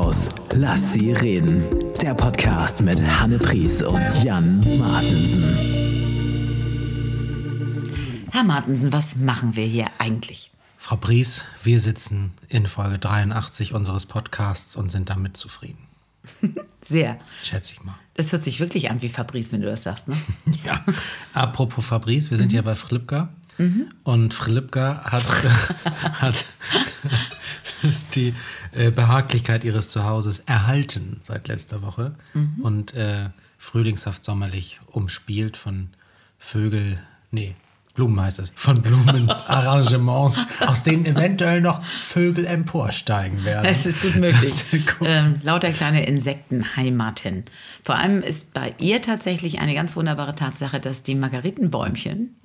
Haus. Lass sie reden. Der Podcast mit Hanne Pries und Jan Martensen. Herr Martensen, was machen wir hier eigentlich? Frau Pries, wir sitzen in Folge 83 unseres Podcasts und sind damit zufrieden. Sehr. Schätze ich mal. Das hört sich wirklich an wie Fabrice, wenn du das sagst, ne? Ja. Apropos Fabrice, wir sind ja bei Flipka. Und Philippka hat, hat die äh, Behaglichkeit ihres Zuhauses erhalten seit letzter Woche und äh, frühlingshaft sommerlich umspielt von Vögel, nee, Blumen heißt es, von Blumenarrangements, aus denen eventuell noch Vögel emporsteigen werden. Es ist gut möglich. Ähm, lauter kleine Insektenheimaten. Vor allem ist bei ihr tatsächlich eine ganz wunderbare Tatsache, dass die Margaritenbäumchen,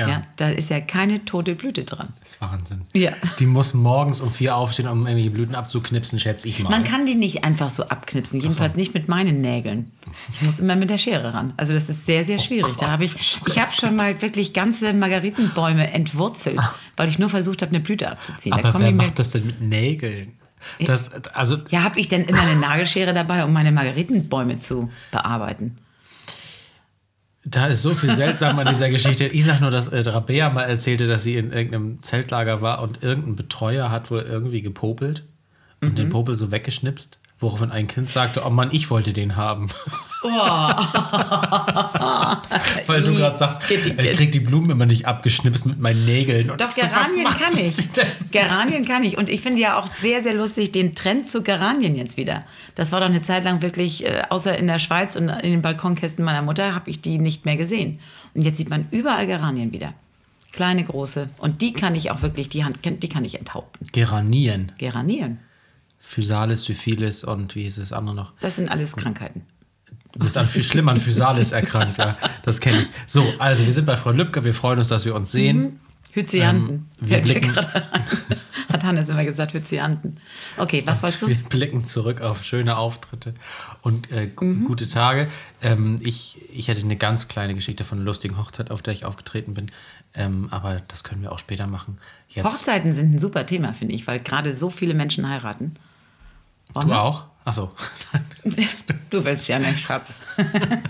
ja. Ja. da ist ja keine tote Blüte dran. Das ist Wahnsinn. Ja. Die muss morgens um vier aufstehen, um irgendwelche Blüten abzuknipsen, schätze ich mal. Man kann die nicht einfach so abknipsen, jedenfalls nicht mit meinen Nägeln. Ich muss immer mit der Schere ran. Also das ist sehr, sehr schwierig. da habe ich, ich habe schon mal wirklich ganze Margaritenbäume entwurzelt, weil ich nur versucht habe, eine Blüte abzuziehen. Aber wer macht das denn mit Nägeln? Das, also, Ja, habe ich denn immer eine Nagelschere dabei, um meine Margaritenbäume zu bearbeiten? Da ist so viel seltsam an dieser Geschichte. Ich sag nur, dass äh, Rabea mal erzählte, dass sie in irgendeinem Zeltlager war und irgendein Betreuer hat wohl irgendwie gepopelt und Mhm. den Popel so weggeschnipst, woraufhin ein Kind sagte, oh Mann, ich wollte den haben. Weil du gerade sagst, ich krieg die Blumen immer nicht abgeschnipst mit meinen Nägeln. Und Doch, so, Geranien kann ich. Geranien kann ich. Und ich finde ja auch sehr, sehr lustig den Trend zu Geranien jetzt wieder. Das war doch eine Zeit lang wirklich, äh, außer in der Schweiz und in den Balkonkästen meiner Mutter, habe ich die nicht mehr gesehen. Und jetzt sieht man überall Geranien wieder. Kleine, große. Und die kann ich auch wirklich, die, Hand, die kann ich enthaupten. Geranien. Geranien. Physalis, Syphilis und wie hieß das andere noch? Das sind alles Krankheiten. Du bist an viel schlimm an Physalis erkrankt, ja. Das kenne ich. So, also wir sind bei Frau Lübcke, wir freuen uns, dass wir uns sehen. Hyzianten. Ähm, wir blicken-. Hat Hannes immer gesagt, Hyzianten. Okay, was wolltest du? Wir blicken zurück auf schöne Auftritte und äh, Mhm. gute Tage. Ähm, ich, ich hätte eine ganz kleine Geschichte von einer lustigen Hochzeit, auf der ich aufgetreten bin. Ähm, aber das können wir auch später machen. Jetzt, Hochzeiten sind ein super Thema, finde ich, weil gerade so viele Menschen heiraten. Wollen du auch? Achso. Du willst ja nicht, Schatz.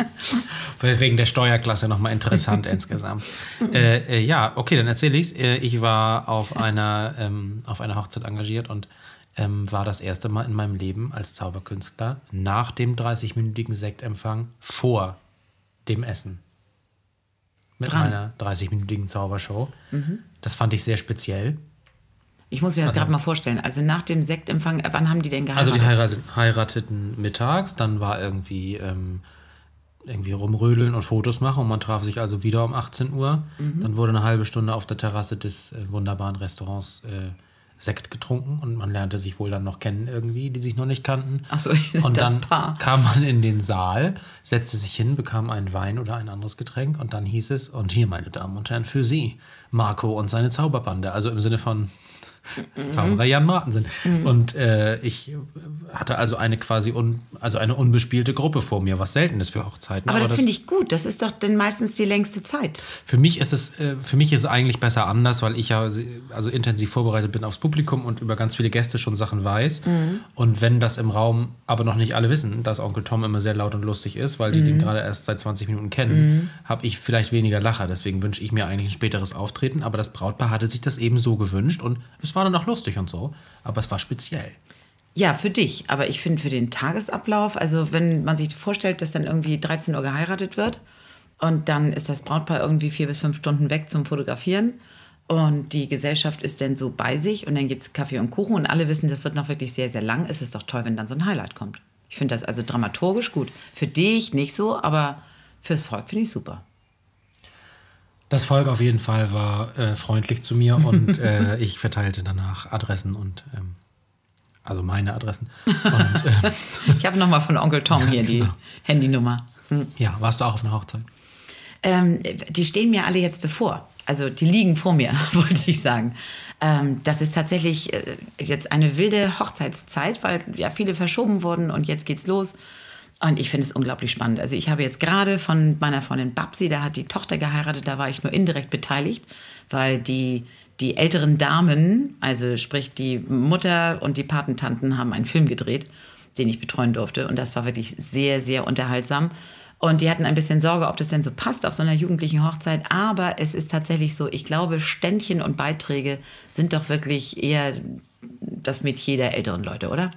Wegen der Steuerklasse nochmal interessant insgesamt. Äh, äh, ja, okay, dann erzähle ich's. Äh, ich war auf einer, ähm, auf einer Hochzeit engagiert und ähm, war das erste Mal in meinem Leben als Zauberkünstler nach dem 30-minütigen Sektempfang vor dem Essen. Mit Dran. meiner 30-minütigen Zaubershow. Das fand ich sehr speziell. Ich muss mir das gerade mal vorstellen. Also nach dem Sektempfang, äh, wann haben die denn Also geheiratet? die heirat heirateten mittags, dann war irgendwie, ähm, irgendwie rumrödeln und Fotos machen und man traf sich also wieder um 18 Uhr. Mhm. Dann wurde eine halbe Stunde auf der Terrasse des äh, wunderbaren Restaurants äh, Sekt getrunken und man lernte sich wohl dann noch kennen irgendwie, die sich noch nicht kannten. Ach so, und das dann Paar. kam man in den Saal, setzte sich hin, bekam einen Wein oder ein anderes Getränk und dann hieß es, und hier, meine Damen und Herren, für Sie, Marco und seine Zauberbande. Also im Sinne von Zauberer Jan Martensen. Mhm. Und äh, ich hatte also eine quasi un, also eine unbespielte Gruppe vor mir, was selten ist für Hochzeiten. Aber das finde ich gut. Das ist doch dann meistens die längste Zeit. Für mich ist es, äh, für mich ist es eigentlich besser anders, weil ich ja also intensiv vorbereitet bin aufs Publikum und über ganz viele Gäste schon Sachen weiß. Mhm. Und wenn das im Raum aber noch nicht alle wissen, dass Onkel Tom immer sehr laut und lustig ist, weil die den Mhm. gerade erst seit 20 Minuten kennen, habe ich vielleicht weniger Lacher. Deswegen wünsche ich mir eigentlich ein späteres Auftreten. Aber das Brautpaar hatte sich das eben so gewünscht und es war dann auch lustig und so. Aber es war speziell. Ja, für dich. Aber ich finde für den Tagesablauf, also wenn man sich vorstellt, dass dann irgendwie 13 Uhr geheiratet wird und dann ist das Brautpaar irgendwie vier bis fünf Stunden weg zum Fotografieren und die Gesellschaft ist dann so bei sich und dann gibt es Kaffee und Kuchen und alle wissen, das wird noch wirklich sehr, sehr lang. Es ist doch toll, wenn dann so ein Highlight kommt. Ich finde das also dramaturgisch gut. Für dich nicht so, aber fürs Volk finde ich super. Das Volk auf jeden Fall war äh, freundlich zu mir und äh, ich verteilte danach Adressen und ähm, also meine Adressen. Und ähm, Ich habe nochmal von Onkel Tom hier die Genau. Handynummer. ja, warst du auch auf einer Hochzeit? Ähm, die stehen mir alle jetzt bevor. Also die liegen vor mir, wollte ich sagen. Ähm, das ist tatsächlich äh, jetzt eine wilde Hochzeitszeit, weil ja viele verschoben wurden und jetzt geht's los. Und ich finde es unglaublich spannend. Also ich habe jetzt gerade von meiner Freundin Babsi, da hat die Tochter geheiratet, da war ich nur indirekt beteiligt, weil die, die älteren Damen, also sprich die Mutter und die Patentanten, haben einen Film gedreht, den ich betreuen durfte. Und das war wirklich sehr, sehr unterhaltsam. Und die hatten ein bisschen Sorge, ob das denn so passt auf so einer jugendlichen Hochzeit. Aber es ist tatsächlich so, ich glaube, Ständchen und Beiträge sind doch wirklich eher das Metier der älteren Leute, oder?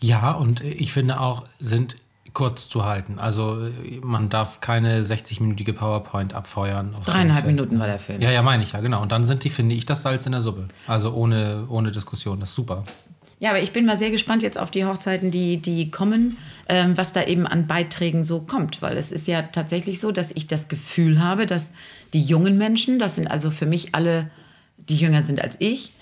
Ja, und ich finde auch, sind kurz zu halten. Also man darf keine 60-minütige PowerPoint abfeuern. Dreieinhalb. Minuten war der Film. Ja, ja, meine ich ja, genau. Und dann sind die, finde ich, das Salz in der Suppe. Also ohne, ohne Diskussion. Das ist super. Ja, aber ich bin mal sehr gespannt jetzt auf die Hochzeiten, die, die kommen, ähm, was da eben an Beiträgen so kommt. Weil es ist ja tatsächlich so, dass ich das Gefühl habe, dass die jungen Menschen, das sind also für mich alle, die jünger sind als ich,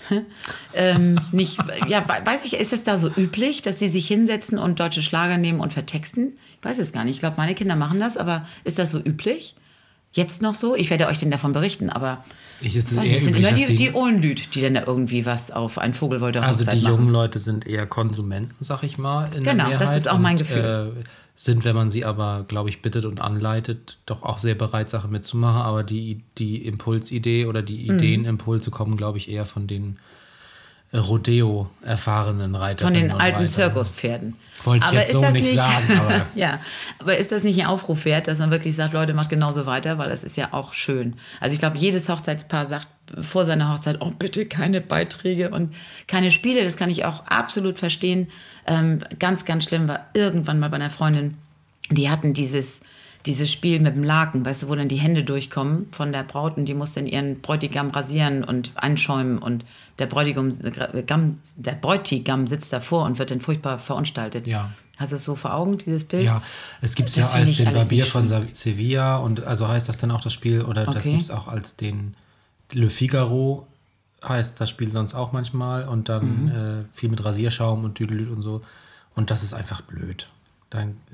ähm, nicht, ja, we- weiß ich, ist es da so üblich, dass sie sich hinsetzen und deutsche Schlager nehmen und vertexten? Ich weiß es gar nicht. Ich glaube, meine Kinder machen das, aber ist das so üblich? Jetzt noch so? Ich werde euch denn davon berichten, aber Ich, es weiß es sind üblich, immer die, die, die Ohlenlüt, die dann da irgendwie was auf ein Vogel wollte also Hochzeit die machen. jungen Leute sind eher Konsumenten, sag ich mal. Genau, das ist auch mein und, Gefühl. Äh, sind, wenn man sie aber, glaube ich, bittet und anleitet, doch auch sehr bereit, Sachen mitzumachen. Aber die, die Impulsidee oder die Mhm. Ideenimpulse kommen, glaube ich, eher von den Rodeo-erfahrenen Reitern. Von den alten Zirkuspferden. Wollte ich jetzt so das nicht sagen, aber- ja, aber ist das nicht ein Aufruf wert, dass man wirklich sagt, Leute, macht genauso weiter, weil das ist ja auch schön. Also ich glaube, jedes Hochzeitspaar sagt vor seiner Hochzeit, oh bitte keine Beiträge und keine Spiele. Das kann ich auch absolut verstehen. Ähm, ganz, ganz schlimm war irgendwann mal bei einer Freundin, die hatten dieses, dieses Spiel mit dem Laken, weißt du, wo dann die Hände durchkommen von der Braut und die muss dann ihren Bräutigam rasieren und einschäumen und der Bräutigam, der Bräutigam sitzt davor und wird dann furchtbar verunstaltet. Ja. Hast du es so vor Augen, dieses Bild? Ja, es gibt es Das ja als den Barbier von Sevilla und also heißt das dann auch das Spiel oder das Okay. gibt es auch als den Le Figaro heißt das Spiel sonst auch manchmal und dann Mhm. äh, viel mit Rasierschaum und Düdelüt und so und das ist einfach blöd.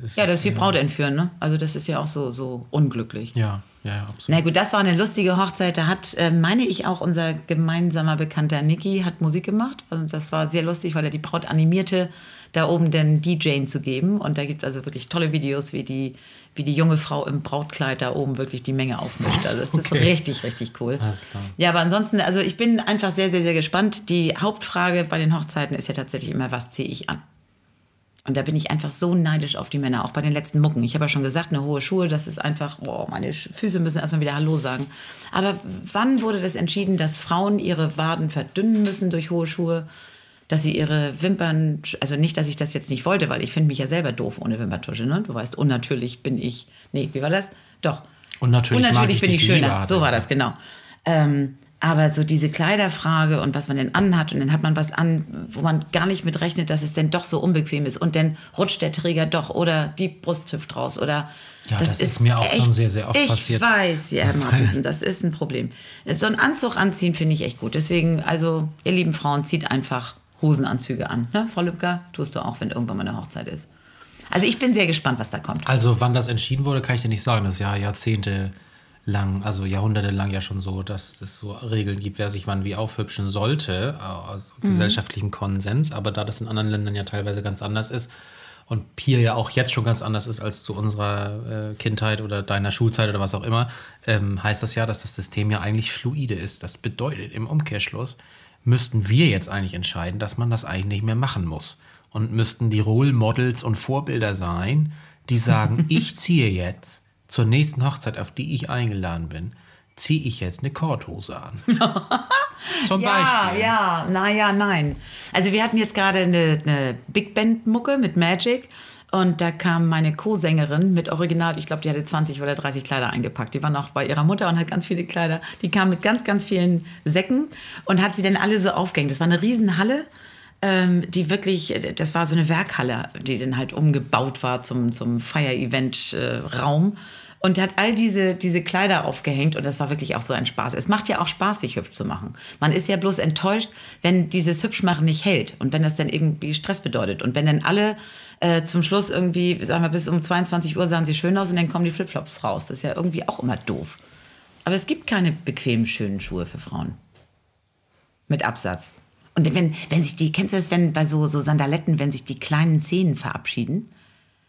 Ist Ja, das ist wie Braut entführen, ne? Also das ist ja auch so, so unglücklich. ja, ja, absolut. Na gut, das war eine lustige Hochzeit. Da hat, äh, meine ich, auch unser gemeinsamer Bekannter Niki hat Musik gemacht. Also das war sehr lustig, weil er die Braut animierte, da oben den DJing zu geben. Und da gibt es also wirklich tolle Videos, wie die, wie die junge Frau im Brautkleid da oben wirklich die Menge aufmischt. Also das ist Okay. richtig, richtig cool. Alles klar. Ja, aber ansonsten, also ich bin einfach sehr, sehr, sehr gespannt. Die Hauptfrage bei den Hochzeiten ist ja tatsächlich immer, was ziehe ich an? Und da bin ich einfach so neidisch auf die Männer, auch bei den letzten Mucken. Ich habe ja schon gesagt, eine hohe Schuhe, das ist einfach, boah, meine Füße müssen erstmal wieder Hallo sagen. Aber wann wurde das entschieden, dass Frauen ihre Waden verdünnen müssen durch hohe Schuhe? Dass sie ihre Wimpern, also nicht, dass ich das jetzt nicht wollte, weil ich finde mich ja selber doof ohne Wimperntusche, ne? Du weißt, unnatürlich bin ich, nee, wie war das? Doch. Unnatürlich ich bin ich lieber, schöner. So war gesagt. das, genau. Ähm, aber so diese Kleiderfrage und was man denn anhat und dann hat man was an, wo man gar nicht mit rechnet, dass es denn doch so unbequem ist und dann rutscht der Träger doch oder die Brust hüpft raus oder Ja, das ist mir auch schon sehr, sehr oft ich passiert. Ich weiß, ja, Herr Martensen, das ist ein Problem. So einen Anzug anziehen finde ich echt gut. Deswegen, also ihr lieben Frauen, zieht einfach Hosenanzüge an. Ne? Frau Lübcker, tust du auch, wenn irgendwann mal eine Hochzeit ist. Also ich bin sehr gespannt, was da kommt. Also wann das entschieden wurde, kann ich dir nicht sagen. Das ist ja Jahrzehnte lang, also Jahrhunderte lang ja schon so, dass es so Regeln gibt, wer sich wann wie aufhübschen sollte, äh, aus Mhm. gesellschaftlichem Konsens. Aber da das in anderen Ländern ja teilweise ganz anders ist und hier ja auch jetzt schon ganz anders ist als zu unserer äh, Kindheit oder deiner Schulzeit oder was auch immer, ähm, heißt das ja, dass das System ja eigentlich fluide ist. Das bedeutet im Umkehrschluss, müssten wir jetzt eigentlich entscheiden, dass man das eigentlich nicht mehr machen muss. Und müssten die Role Models und Vorbilder sein, die sagen, ich ziehe jetzt zur nächsten Hochzeit, auf die ich eingeladen bin, ziehe ich jetzt eine Korthose an. Zum Ja, Beispiel. ja, naja, nein. Also wir hatten jetzt gerade eine, eine Big Band Mucke mit Magic und da kam meine Co-Sängerin mit Original, ich glaube, die hatte 20 oder 30 Kleider eingepackt. Die war noch bei ihrer Mutter und hat ganz viele Kleider. Die kam mit ganz, ganz vielen Säcken und hat sie dann alle so aufgehängt. Das war eine Riesenhalle. Ähm, die wirklich, das war so eine Werkhalle, die dann halt umgebaut war zum, zum Fire-Event-Raum. Und hat all diese, diese Kleider aufgehängt und das war wirklich auch so ein Spaß. Es macht ja auch Spaß, sich hübsch zu machen. Man ist ja bloß enttäuscht, wenn dieses Hübschmachen nicht hält und wenn das dann irgendwie Stress bedeutet. Und wenn dann alle äh, zum Schluss irgendwie, sagen wir, bis um 22 Uhr sahen sie schön aus und dann kommen die Flipflops raus. Das ist ja irgendwie auch immer doof. Aber es gibt keine bequemen, schönen Schuhe für Frauen. Mit Absatz. Und wenn, wenn sich die, kennst du das, wenn bei so, so Sandaletten, wenn sich die kleinen Zehen verabschieden?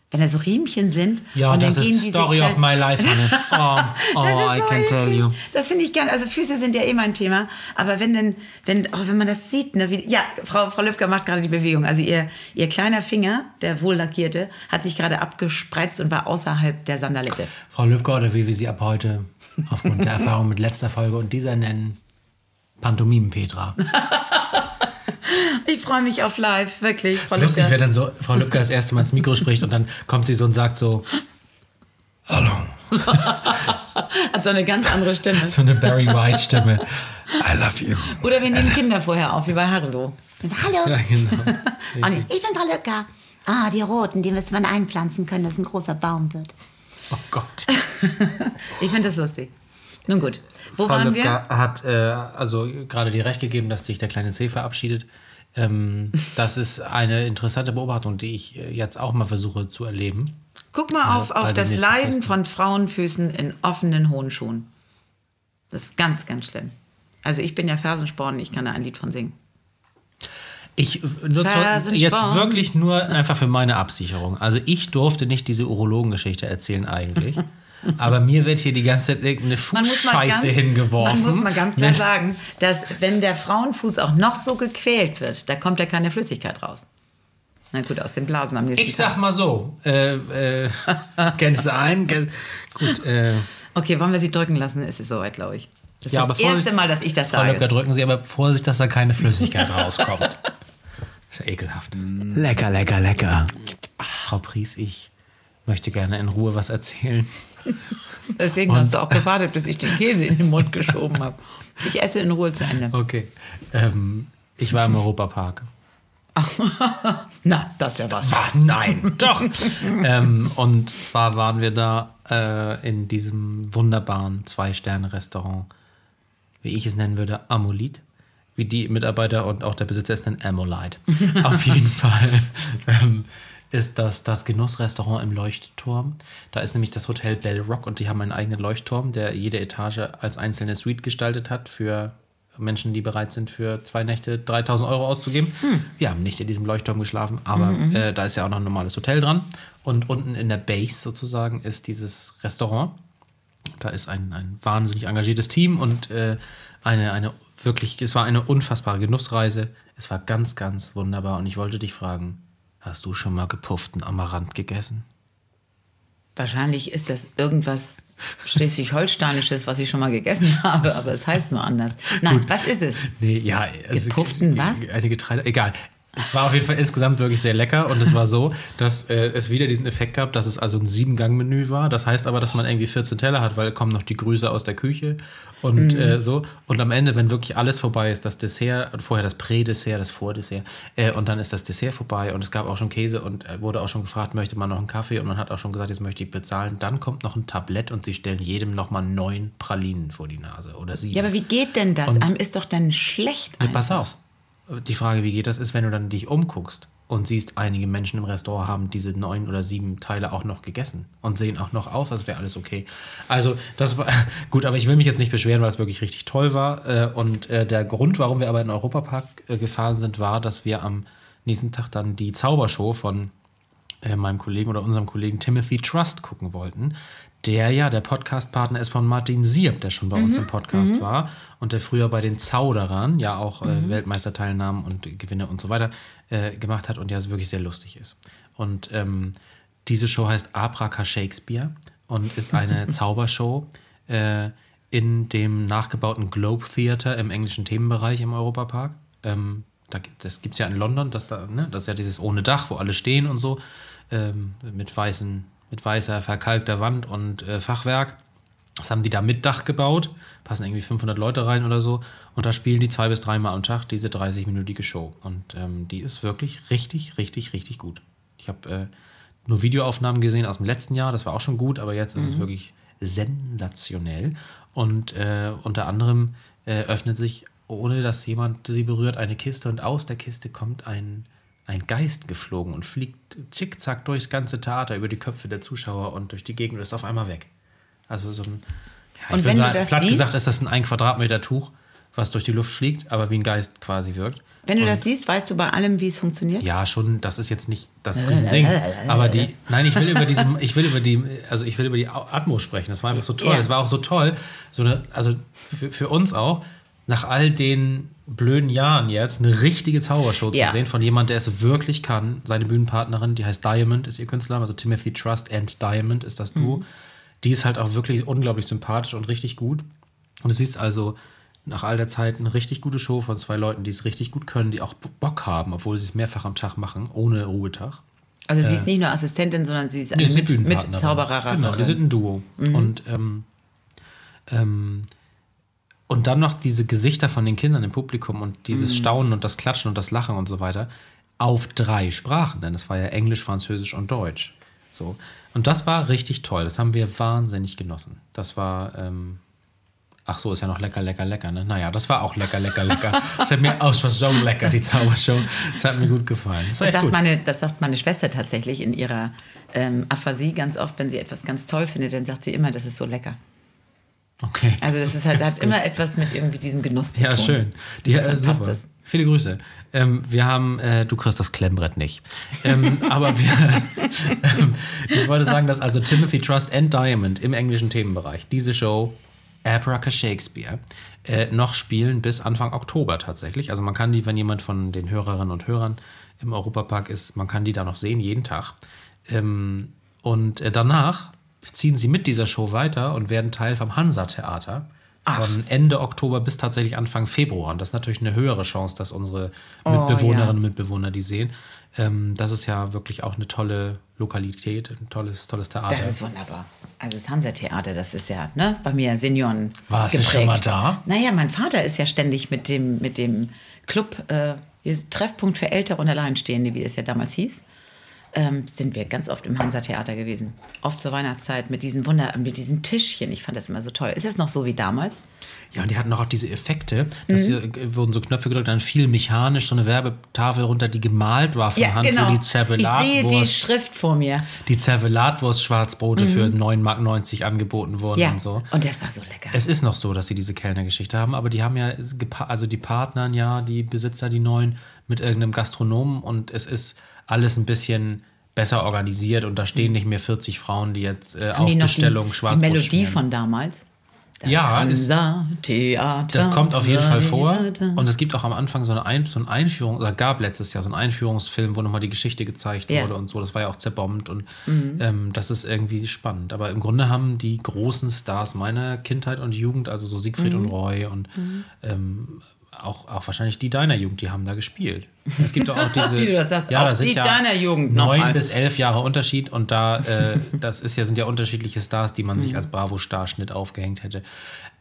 Wenn da so Riemchen sind. Ja, und dann das gehen ist diese Story of my life, Hanne. Oh, oh Das I so can tell you. Das finde ich gern. Also Füße sind ja eh mein Thema. Aber wenn denn, wenn, oh, wenn man das sieht, ne, wie, ja, Frau, Frau Lübcker macht gerade die Bewegung. Also ihr, ihr kleiner Finger, der wohl lackierte, hat sich gerade abgespreizt und war außerhalb der Sandalette. Frau Lübcke, oder wie wir sie ab heute aufgrund der Erfahrung mit letzter Folge und dieser nennen, Pantomimen-Petra. Ich freue mich auf live, wirklich, Frau Lustig, wenn dann so Frau Lübcke das erste Mal ins Mikro spricht und dann kommt sie so und sagt so, Hallo. Hat so eine ganz andere Stimme. So eine Barry White-Stimme. I love you. Oder wir nehmen Kinder vorher auf, wie bei Harlow. Hallo, Ja, genau. und ich bin Frau Lücker. Ah, die roten, die müsste man einpflanzen können, dass ein großer Baum wird. Oh Gott. Ich finde das lustig. Nun gut, wo Frau waren Lübcke wir? hat äh, also gerade dir recht gegeben, dass sich der kleine C verabschiedet. Ähm, das ist eine interessante Beobachtung, die ich äh, jetzt auch mal versuche zu erleben. Guck mal auf, bei auf das Leiden Festen. von Frauenfüßen in offenen hohen Schuhen. Das ist ganz, ganz schlimm. Also ich bin ja Fersensporn, ich kann da ein Lied von singen. Ich nutze jetzt wirklich nur einfach für meine Absicherung. Also ich durfte nicht diese Urologengeschichte erzählen eigentlich. Aber mir wird hier die ganze Zeit irgendeine Fußscheiße hingeworfen. man muss mal ganz klar Ne? sagen, dass wenn der Frauenfuß auch noch so gequält wird, da kommt ja keine Flüssigkeit raus. Na gut, aus den Blasen am nächsten Ich Tag. sag mal so, äh, äh, kennst du einen? Kenn- Gut, äh, Okay, wollen wir sie drücken lassen? Es ist soweit, glaube ich. Das Ja, ist aber das erste Mal, dass ich das Frau Löcker, sage. drücken Sie aber Vorsicht, dass da keine Flüssigkeit rauskommt. Das ist ja ekelhaft. Lecker, lecker, lecker. Frau Pries, ich möchte gerne in Ruhe was erzählen. Deswegen hast du auch gewartet, bis ich den Käse in den Mund geschoben habe. Ich esse in Ruhe zu Ende. Okay. Ähm, ich war im Europapark. Na, das ist ja was. Ach nein, doch. ähm, und zwar waren wir da äh, in diesem wunderbaren Zwei-Sterne-Restaurant, wie ich es nennen würde, Amolit. Wie die Mitarbeiter und auch der Besitzer es nennen, Amolite. Auf jeden Fall ähm, ist das das Genussrestaurant im Leuchtturm. Da ist nämlich das Hotel Bell Rock und die haben einen eigenen Leuchtturm, der jede Etage als einzelne Suite gestaltet hat für Menschen, die bereit sind, für zwei Nächte 3000 Euro auszugeben. Wir haben nicht in diesem Leuchtturm geschlafen, aber äh, da ist ja auch noch ein normales Hotel dran. Und unten in der Base sozusagen ist dieses Restaurant. Da ist ein, ein wahnsinnig engagiertes Team und äh, eine, eine wirklich, es war eine unfassbare Genussreise. Es war ganz, ganz wunderbar. Und ich wollte dich fragen, hast du schon mal gepufften Amaranth gegessen? Wahrscheinlich ist das irgendwas Schleswig-Holsteinisches, was ich schon mal gegessen habe, aber es heißt nur anders. Nein, was ist es? Nee, ja. Also, Gepufften was? Eine Getreide, egal. Es war auf jeden Fall insgesamt wirklich sehr lecker und es war so, dass äh, es wieder diesen Effekt gab, dass es also ein Sieben-Gang-Menü war. Das heißt aber, dass man irgendwie 14 Teller hat, weil kommen noch die Grüße aus der Küche und äh, so. Und am Ende, wenn wirklich alles vorbei ist, das Dessert, vorher das Prä-Dessert, das Vordessert äh, und dann ist das Dessert vorbei und es gab auch schon Käse und äh, wurde auch schon gefragt, möchte man noch einen Kaffee und man hat auch schon gesagt, jetzt möchte ich bezahlen. Dann kommt noch ein Tablett und sie stellen jedem nochmal neun Pralinen vor die Nase oder sieben. Ja, aber wie geht denn das? Und- Einem ist doch dann schlecht. Einfach. pass auf. Die Frage, wie geht das, ist, wenn du dann dich umguckst und siehst, einige Menschen im Restaurant haben diese neun oder sieben Teile auch noch gegessen und sehen auch noch aus, als wäre alles okay. Also, das war gut, aber ich will mich jetzt nicht beschweren, weil es wirklich richtig toll war. Äh, Und äh, der Grund, warum wir aber in den Europapark äh, gefahren sind, war, dass wir am nächsten Tag dann die Zaubershow von meinem Kollegen oder unserem Kollegen Timothy Trust gucken wollten, der ja der Podcastpartner ist von Martin Sieb, der schon bei uns im Podcast war und der früher bei den Zauderern ja auch äh, Weltmeisterteilnahmen und Gewinne und so weiter äh, gemacht hat und ja wirklich sehr lustig ist. Und ähm, diese Show heißt Abraka Shakespeare und ist eine Zaubershow äh, in dem nachgebauten Globe Theater im englischen Themenbereich im Europapark. Ähm, da, das gibt es ja in London, das, da, ne, das ist ja dieses ohne Dach, wo alle stehen und so, ähm, mit, weißen, mit weißer, verkalkter Wand und äh, Fachwerk. Das haben die da mit Dach gebaut, passen irgendwie 500 Leute rein oder so. Und da spielen die zwei bis dreimal am Tag diese 30-minütige Show. Und ähm, die ist wirklich richtig, richtig, richtig gut. Ich habe äh, nur Videoaufnahmen gesehen aus dem letzten Jahr, das war auch schon gut, aber jetzt ist es wirklich sensationell. Und äh, unter anderem äh, öffnet sich, ohne dass jemand sie berührt, eine Kiste und aus der Kiste kommt ein, ein Geist geflogen und fliegt zickzack durchs ganze Theater über die Köpfe der Zuschauer und durch die Gegend und ist auf einmal weg. Also so ein, ja, Und ich wenn würde du sagen, das platt siehst- gesagt ist das ein ein Quadratmeter Tuch, was durch die Luft fliegt, aber wie ein Geist quasi wirkt. Wenn du Und- das siehst, weißt du bei allem, wie es funktioniert? ja, schon, das ist jetzt nicht das Riesending. Aber die, nein, ich will über diese, ich will über die, also ich will über die Atmo sprechen. Das war einfach so toll. Ja. Es war auch so toll, so eine, also für, für uns auch, nach all den blöden Jahren jetzt, eine richtige Zaubershow Ja. zu sehen von jemand, der es wirklich kann. Seine Bühnenpartnerin, die heißt Diamond, ist ihr Künstlername, also Timothy Trust and Diamond ist das Duo. Die ist halt auch wirklich unglaublich sympathisch und richtig gut. Und du siehst also nach all der Zeit eine richtig gute Show von zwei Leuten, die es richtig gut können, die auch Bock haben, obwohl sie es mehrfach am Tag machen, ohne Ruhetag. Also sie ist nicht nur Assistentin, sondern sie ist eine mit, mit. Zaubererin. Genau, die sind ein Duo. Und, ähm, ähm, und dann noch diese Gesichter von den Kindern im Publikum und dieses Staunen und das Klatschen und das Lachen und so weiter auf drei Sprachen, denn es war ja Englisch, Französisch und Deutsch. So. Und das war richtig toll. Das haben wir wahnsinnig genossen. Das war. Ähm, Ach so, ist ja noch lecker, lecker, lecker, ne? Naja, das war auch lecker, lecker, lecker. Das hat mir aus, was so lecker, die Zaubershow. Das hat mir gut gefallen. Das, Das sagt, gut. meine, das sagt meine Schwester tatsächlich in ihrer ähm, Aphasie ganz oft, wenn sie etwas ganz toll findet, dann sagt sie immer, das ist so lecker. Okay. Also das ist halt, hat immer etwas mit irgendwie diesem Genuss zu Ja, tun. schön. Die, äh, passt super. es. Viele Grüße. Ähm, wir haben, äh, du kriegst das Klemmbrett nicht. Ähm, aber wir, ähm, ich wollte sagen, dass also Timothy Trust and Diamond im englischen Themenbereich diese Show Abraca Shakespeare äh, noch spielen bis Anfang Oktober tatsächlich. Also man kann die, wenn jemand von den Hörerinnen und Hörern im Europapark ist, man kann die da noch sehen, jeden Tag. Ähm, und äh, danach ziehen sie mit dieser Show weiter und werden Teil vom Hansa-Theater von Ende Oktober bis tatsächlich Anfang Februar. Und das ist natürlich eine höhere Chance, dass unsere Mitbewohnerinnen und Mitbewohner die sehen. Ähm, das ist ja wirklich auch eine tolle Lokalität, ein tolles, tolles Theater. Das ist wunderbar. Also das Hansa-Theater, das ist ja ne, bei mir Senioren Warst du geprägt. schon mal da? Naja, mein Vater ist ja ständig mit dem, mit dem Club äh, Treffpunkt für Ältere und Alleinstehende, wie es ja damals hieß, ähm, sind wir ganz oft im Hansa-Theater gewesen. Oft zur Weihnachtszeit mit diesen Wunder, mit diesen Tischchen. Ich fand das immer so toll. Ist es noch so wie damals? Ja, und die hatten auch diese Effekte. dass Mhm. hier, äh, wurden so Knöpfe gedrückt, dann fiel mechanisch so eine Werbetafel runter, die gemalt war von Hand, wo die genau. Ich sehe die Zervelatwurst, Schrift vor mir. die Zervelatwurst Schwarzbrote für 9,90 Mark angeboten wurden Mhm. Ja, und so. und das war so lecker. Es ist noch so, dass sie diese Kellnergeschichte haben, aber die haben ja, also die Partnern ja, die Besitzer, die neuen, mit irgendeinem Gastronomen und es ist alles ein bisschen besser organisiert und da stehen nicht mehr 40 Frauen, die jetzt äh, Haben auf die Bestellung die, die Melodie schmieren. von damals? Das Ja, ist- Hansa-Theater. Das kommt auf jeden Fall vor. Und es gibt auch am Anfang so eine, Ein so eine Einführung, oder gab letztes Jahr so einen Einführungsfilm, wo nochmal die Geschichte gezeigt Ja. wurde und so. Das war ja auch zerbombt und ähm, das ist irgendwie spannend. Aber im Grunde haben die großen Stars meiner Kindheit und Jugend, also so Siegfried und Roy und ähm, auch, auch wahrscheinlich die deiner Jugend, die haben da gespielt. Es gibt doch auch diese. Wie du das sagst, ja, auch da sind die ja deiner Jugend Neun bis elf Jahre Unterschied und da, äh, das ist ja, sind ja unterschiedliche Stars, die man sich als Bravo-Starschnitt aufgehängt hätte.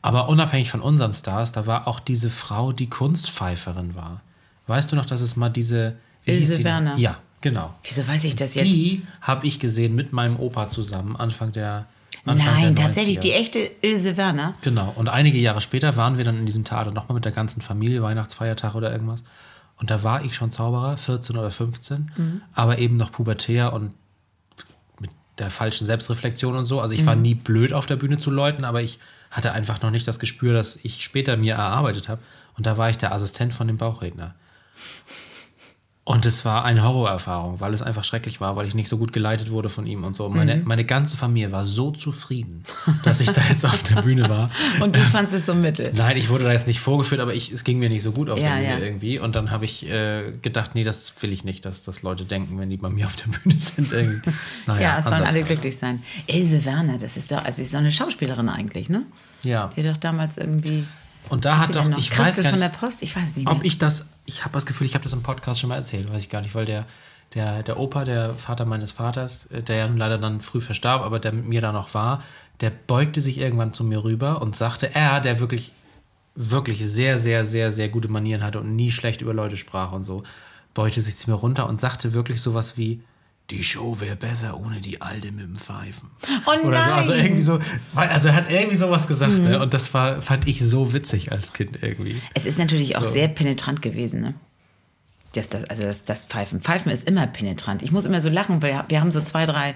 Aber unabhängig von unseren Stars, da war auch diese Frau, die Kunstpfeiferin war. Weißt du noch, dass es mal diese. Ilse? Werner. Ja, genau. Wieso weiß ich das jetzt? Die habe ich gesehen mit meinem Opa zusammen, Anfang der. Anfang Nein, tatsächlich, 90er. die echte Ilse Werner. Genau. Und einige Jahre später waren wir dann in diesem Theater nochmal mit der ganzen Familie, Weihnachtsfeiertag oder irgendwas. Und da war ich schon Zauberer, 14 oder 15, aber eben noch pubertär und mit der falschen Selbstreflexion und so. Also ich war nie blöd auf der Bühne zu läuten, aber ich hatte einfach noch nicht das Gespür, das ich später mir erarbeitet habe. Und da war ich der Assistent von dem Bauchredner. Und es war eine Horrorerfahrung, weil es einfach schrecklich war, weil ich nicht so gut geleitet wurde von ihm und so. Meine, meine ganze Familie war so zufrieden, dass ich da jetzt auf der Bühne war. Und du fandst es so mittel. Nein, ich wurde da jetzt nicht vorgeführt, aber ich, es ging mir nicht so gut auf Ja, der Bühne ja. irgendwie. Und dann habe ich äh, gedacht, nee, das will ich nicht, dass das Leute denken, wenn die bei mir auf der Bühne sind. Naja, Ja, es sollen alle glücklich sein. Ilse Werner, das ist doch, also sie ist doch eine Schauspielerin eigentlich, ne? Ja. Die doch damals irgendwie. Und da hat doch, ich Christel weiß gar von nicht, der Post, ich weiß nicht mehr. ob ich das, ich habe das Gefühl, ich habe das im Podcast schon mal erzählt, weiß ich gar nicht, weil der, der, der Opa, der Vater meines Vaters, äh, der ja nun leider dann früh verstarb, aber der mit mir da noch war, der beugte sich irgendwann zu mir rüber und sagte, er, der wirklich, wirklich sehr, sehr, sehr, sehr gute Manieren hatte und nie schlecht über Leute sprach und so, beugte sich zu mir runter und sagte wirklich sowas wie, die Show wäre besser ohne die Alte mit dem Pfeifen. Oh Oder so, also irgendwie so, also er hat irgendwie sowas gesagt, ne? Und das war, fand ich so witzig als Kind irgendwie. Es ist natürlich auch So. sehr penetrant gewesen, ne? Das, das, also das, das Pfeifen. Pfeifen ist immer penetrant. Ich muss immer so lachen, weil wir haben so zwei, drei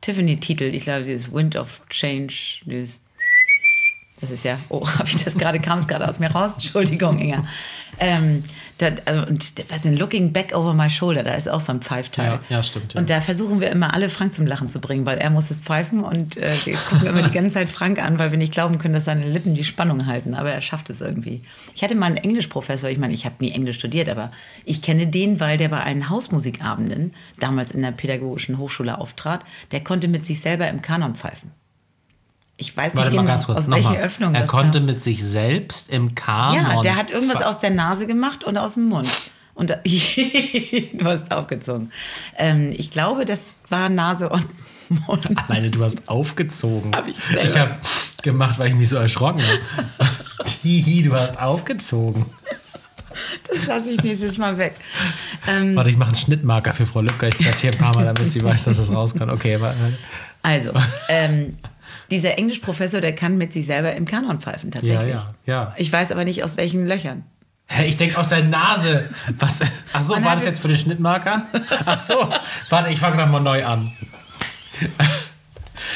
Tiffany-Titel. Ich glaube, dieses Wind of Change, dieses Das ist ja, oh, habe ich das gerade, kam es gerade aus mir raus? Entschuldigung, Inga. Ähm, da, also, und was in Looking Back Over My Shoulder, da ist auch so ein Pfeifteil. Ja, ja, stimmt, ja. Und da versuchen wir immer alle Frank zum Lachen zu bringen, weil er muss es pfeifen und äh, wir gucken immer die ganze Zeit Frank an, weil wir nicht glauben können, dass seine Lippen die Spannung halten. Aber er schafft es irgendwie. Ich hatte mal einen Englischprofessor, ich meine, ich habe nie Englisch studiert, aber ich kenne den, weil der bei einen Hausmusikabenden damals in der Pädagogischen Hochschule auftrat. Der konnte mit sich selber im Kanon pfeifen. Ich weiß Warte nicht mal genau, ganz kurz. aus welcher mal. Öffnung er das konnte kam. mit sich selbst im Kanon. Ja, der hat irgendwas aus der Nase gemacht und aus dem Mund. Und du hast aufgezogen. Ähm, ich glaube, das war Nase und Mund. Alleine du hast aufgezogen. Hab ich selber. ich habe gemacht, weil ich mich so erschrocken habe. Hihi, du hast aufgezogen. Das lasse ich nächstes Mal weg. Ähm, Warte, ich mache einen Schnittmarker für Frau Lübcker. Ich hier ein paar Mal, damit sie weiß, dass es raus kann. Okay, aber, also, ähm, dieser Englischprofessor, der kann mit sich selber im Kanon pfeifen, tatsächlich. Ja, ja, ja. Ich weiß aber nicht, aus welchen Löchern. Hä, ich denke aus der Nase. Was? Ach so, Man war das jetzt für den Schnittmarker? Ach so. Warte, ich fange nochmal neu an.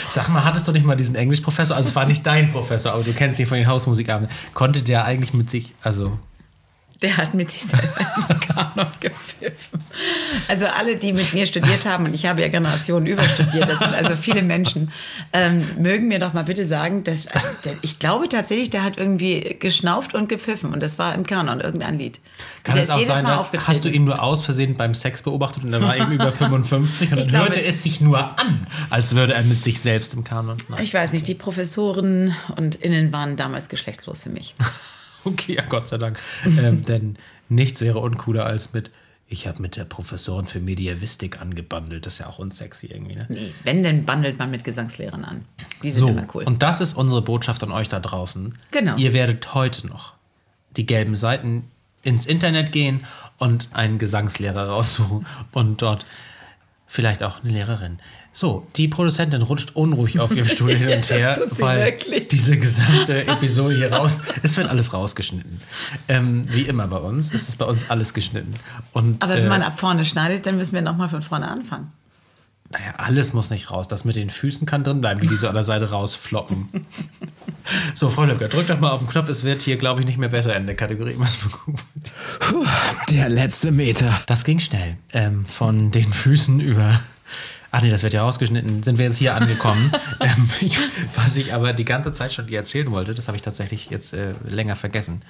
Sag mal, hattest du nicht mal diesen Englischprofessor? Also es war nicht dein Professor, aber du kennst ihn von den Hausmusikabenden. Konnte der eigentlich mit sich, also Der hat mit sich selber im Kanon gepfiffen. Also alle, die mit mir studiert haben, und ich habe ja Generationen überstudiert, das sind also viele Menschen, ähm, mögen mir doch mal bitte sagen, dass, also der, ich glaube tatsächlich, der hat irgendwie geschnauft und gepfiffen und das war im Kanon, irgendein Lied. kann es auch sein, dass, hast du ihn nur aus Versehen beim Sex beobachtet und er war eben über 55 und dann glaube- hörte es sich nur an, als würde er mit sich selbst im Kanon. Nein. Ich weiß nicht, die Professoren und Innen waren damals geschlechtslos für mich. Okay, ja, Gott sei Dank. ähm, denn nichts wäre uncooler als mit, ich habe mit der Professorin für Mediavistik angebandelt. Das ist ja auch unsexy irgendwie. Ne? Nee, wenn, dann bandelt man mit Gesangslehrern an. Die sind So, immer cool. und das ist unsere Botschaft an euch da draußen. Genau. Ihr werdet heute noch die gelben Seiten ins Internet gehen und einen Gesangslehrer raussuchen und dort vielleicht auch eine Lehrerin. So, die Produzentin rutscht unruhig auf ihrem Stuhl hin und her, weil wirklich. diese gesamte Episode hier raus, es wird alles rausgeschnitten. Ähm, wie immer bei uns, ist es bei uns alles geschnitten. Und, Aber wenn äh, man ab vorne schneidet, dann müssen wir nochmal von vorne anfangen. naja, alles muss nicht raus. Das mit den Füßen kann drin bleiben, wie die so an der Seite rausfloppen. so, Frau Lübcker, drück doch mal auf den Knopf. Es wird hier, glaube ich, nicht mehr besser in der Kategorie. Puh, der letzte Meter. Das ging schnell. Ähm, von den Füßen über. Ach nee, das wird ja rausgeschnitten. Sind wir jetzt hier angekommen. ähm, ich, was ich aber die ganze Zeit schon dir erzählen wollte, das habe ich tatsächlich jetzt äh, länger vergessen.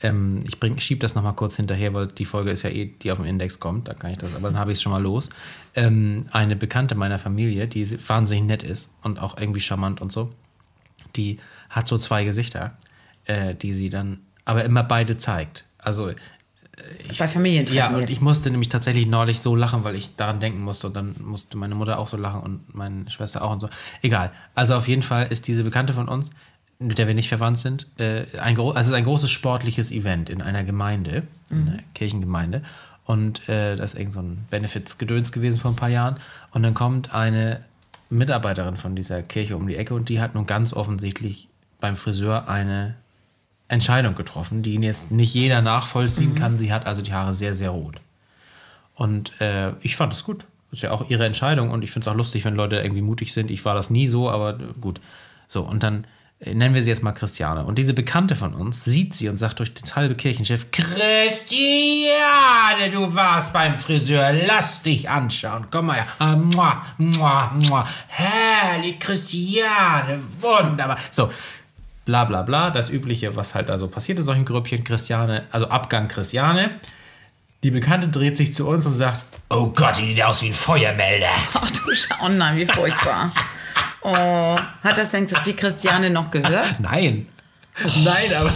Ähm, ich bring, schieb das nochmal kurz hinterher, weil die Folge ist ja eh, die auf dem Index kommt. Da kann ich das, aber dann habe ich es schon mal los. Ähm, eine Bekannte meiner Familie, die wahnsinnig nett ist und auch irgendwie charmant und so, die hat so zwei Gesichter, äh, die sie dann aber immer beide zeigt. Also Bei Familientreffen ja, und jetzt. ich musste nämlich tatsächlich neulich so lachen, weil ich daran denken musste. Und dann musste meine Mutter auch so lachen und meine Schwester auch und so. Egal. Also auf jeden Fall ist diese Bekannte von uns, mit der wir nicht verwandt sind, äh, ein, also es ist ein großes sportliches Event in einer Gemeinde, in einer Kirchengemeinde. Und äh, das ist irgend so ein Benefits-Gedöns gewesen vor ein paar Jahren. Und dann kommt eine Mitarbeiterin von dieser Kirche um die Ecke und die hat nun ganz offensichtlich beim Friseur eine Entscheidung getroffen, die jetzt nicht jeder nachvollziehen kann. Sie hat also die Haare sehr, sehr rot. Und äh, ich fand es gut. Ist ja auch ihre Entscheidung und ich finde es auch lustig, wenn Leute irgendwie mutig sind. Ich war das nie so, aber äh, gut. So, und dann äh, nennen wir sie jetzt mal Christiane. Und diese Bekannte von uns sieht sie und sagt durch das halbe Kirchenschiff: Christiane, du warst beim Friseur, lass dich anschauen. Komm mal her. Ah, mua, mua, mua. Herrlich, Christiane, wunderbar. So, bla bla bla, das Übliche, was halt da so passiert in solchen Grüppchen. Christiane, also Abgang Christiane. Die Bekannte dreht sich zu uns und sagt: Oh Gott, die sieht aus wie ein Feuermelder. Oh, du Schau, oh nein, wie furchtbar. Oh, hat das denn die Christiane noch gehört? Nein. Nein, aber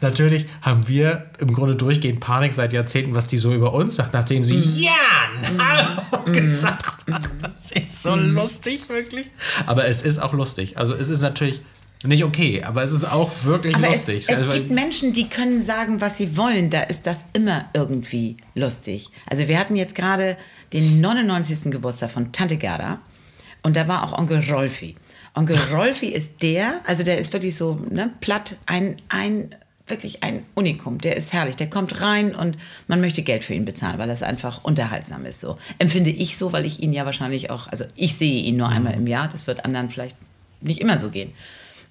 natürlich haben wir im Grunde durchgehend Panik seit Jahrzehnten, was die so über uns sagt, nachdem sie Jan Hallo gesagt hat. Das ist so lustig, wirklich. Aber es ist auch lustig. Also es ist natürlich nicht okay, aber es ist auch wirklich Aber es, lustig. es Also, gibt Menschen, die können sagen, was sie wollen. Da ist das immer irgendwie lustig. Also wir hatten jetzt gerade den 99. Geburtstag von Tante Gerda und da war auch Onkel Rolfi. Onkel Rolfi ist der, also der ist wirklich so ne, platt, ein, ein wirklich ein Unikum. Der ist herrlich. Der kommt rein und man möchte Geld für ihn bezahlen, weil das einfach unterhaltsam ist. So empfinde ich so, weil ich ihn ja wahrscheinlich auch, also ich sehe ihn nur einmal im Jahr. Das wird anderen vielleicht nicht immer so gehen.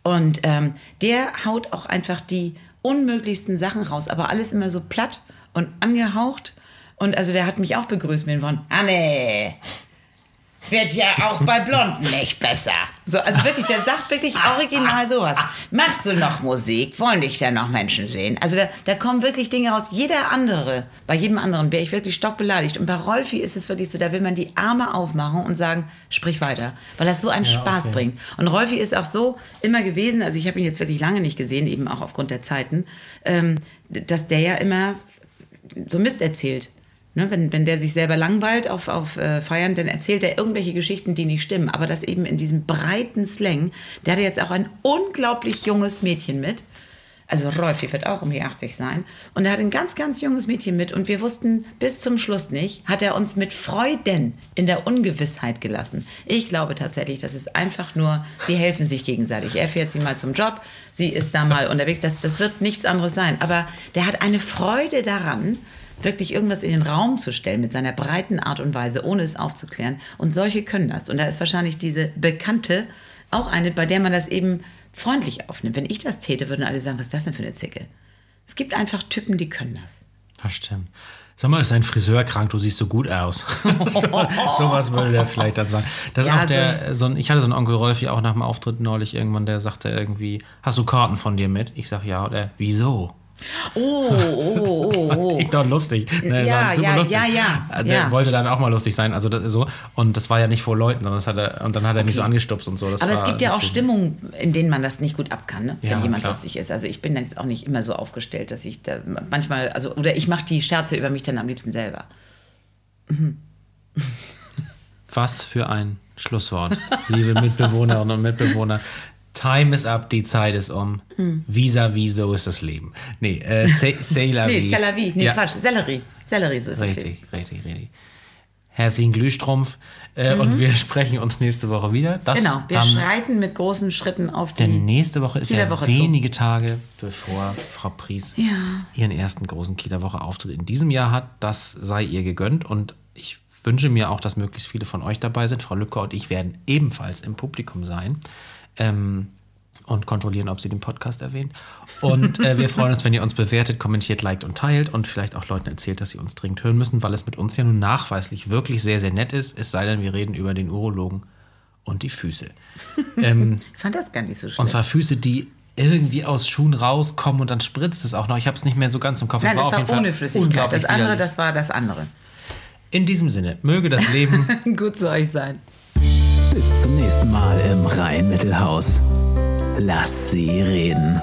Und ähm, der haut auch einfach die unmöglichsten Sachen raus, aber alles immer so platt und angehaucht. Und also der hat mich auch begrüßt mit den Worten, Anne, wird ja auch bei Blonden nicht besser. So, also wirklich, der sagt wirklich original sowas. Machst du noch Musik? Wollen dich da noch Menschen sehen? Also da, da kommen wirklich Dinge raus. Jeder andere, bei jedem anderen wäre ich wirklich stockbeleidigt. Und bei Rolfi ist es wirklich so, da will man die Arme aufmachen und sagen, sprich weiter. Weil das so einen Ja, Spaß okay. bringt. Und Rolfi ist auch so immer gewesen, also ich habe ihn jetzt wirklich lange nicht gesehen, eben auch aufgrund der Zeiten, ähm, dass der ja immer so Mist erzählt. Ne, wenn, wenn der sich selber langweilt auf, auf äh, Feiern, dann erzählt er irgendwelche Geschichten, die nicht stimmen. Aber das eben in diesem breiten Slang. Der hatte jetzt auch ein unglaublich junges Mädchen mit. Also Rolfi wird auch um die 80 sein. Und er hat ein ganz, ganz junges Mädchen mit. Und wir wussten bis zum Schluss nicht, hat er uns mit Freuden in der Ungewissheit gelassen. Ich glaube tatsächlich, das ist einfach nur, sie helfen sich gegenseitig. Er fährt sie mal zum Job, sie ist da mal unterwegs. Das, das wird nichts anderes sein. Aber der hat eine Freude daran, wirklich irgendwas in den Raum zu stellen mit seiner breiten Art und Weise, ohne es aufzuklären. Und solche können das. Und da ist wahrscheinlich diese Bekannte auch eine, bei der man das eben freundlich aufnimmt. Wenn ich das täte, würden alle sagen, was ist das denn für eine Zicke? Es gibt einfach Typen, die können das. Das stimmt. Sag mal, ist ein Friseur krank? Du siehst so gut aus. so, sowas würde der vielleicht dann sagen. Das Ja, auch der, so ein, ich hatte so einen Onkel Rolfi auch nach dem Auftritt neulich irgendwann, der sagte irgendwie, hast du Karten von dir mit? Ich sag ja, oder wieso? Oh, oh, oh, oh. Ich doch lustig. Ne, Ja, ja, lustig. ja, ja, Der ja. wollte dann auch mal lustig sein, also das, so. Und das war ja nicht vor Leuten, sondern das hat er, und dann hat er mich so angestupst und so. Das Aber es gibt ja auch. Stimmungen, in denen man das nicht gut ab kann, ne? wenn Ja, jemand klar. lustig ist. Also ich bin dann jetzt auch nicht immer so aufgestellt, dass ich da manchmal, also oder ich mache die Scherze über mich dann am liebsten selber. Was für ein Schlusswort, liebe Mitbewohnerinnen und Mitbewohner. Time is up, die Zeit ist um. Vis-à-vis, so ist das Leben. Nee, äh, c'est la Nee, vie. c'est la vie. Nee, Ja, Quatsch. Sellerie. Sellerie, so ist es. Richtig, richtig, richtig. Herzlichen Glühstrumpf. Äh, Und wir sprechen uns nächste Woche wieder. Das Mhm. Genau, wir schreiten mit großen Schritten auf die. denn nächste Woche ist Kieler ja Woche zu. wenige Tage, bevor Frau Pries Ja. ihren ersten großen Kieler Woche Auftritt in diesem Jahr hat. Das sei ihr gegönnt und ich wünsche mir auch, dass möglichst viele von euch dabei sind. Frau Lübcker und ich werden ebenfalls im Publikum sein. Ähm, und kontrollieren, ob sie den Podcast erwähnt. Und äh, wir freuen uns, wenn ihr uns bewertet, kommentiert, liked und teilt und vielleicht auch Leuten erzählt, dass sie uns dringend hören müssen, weil es mit uns ja nun nachweislich wirklich sehr, sehr nett ist. Es sei denn, wir reden über den Urologen und die Füße. ähm, Ich fand das gar nicht so schlimm. und zwar Füße, die irgendwie aus Schuhen rauskommen und dann spritzt es auch noch. Ich habe es nicht mehr so ganz im Kopf. Nein, das war Fall ohne Flüssigkeit. Das andere, widerlich. das war das andere. In diesem Sinne, möge das Leben Gut soll ich sein. Bis zum nächsten Mal im Rhein-Mittelhaus. Lass sie reden.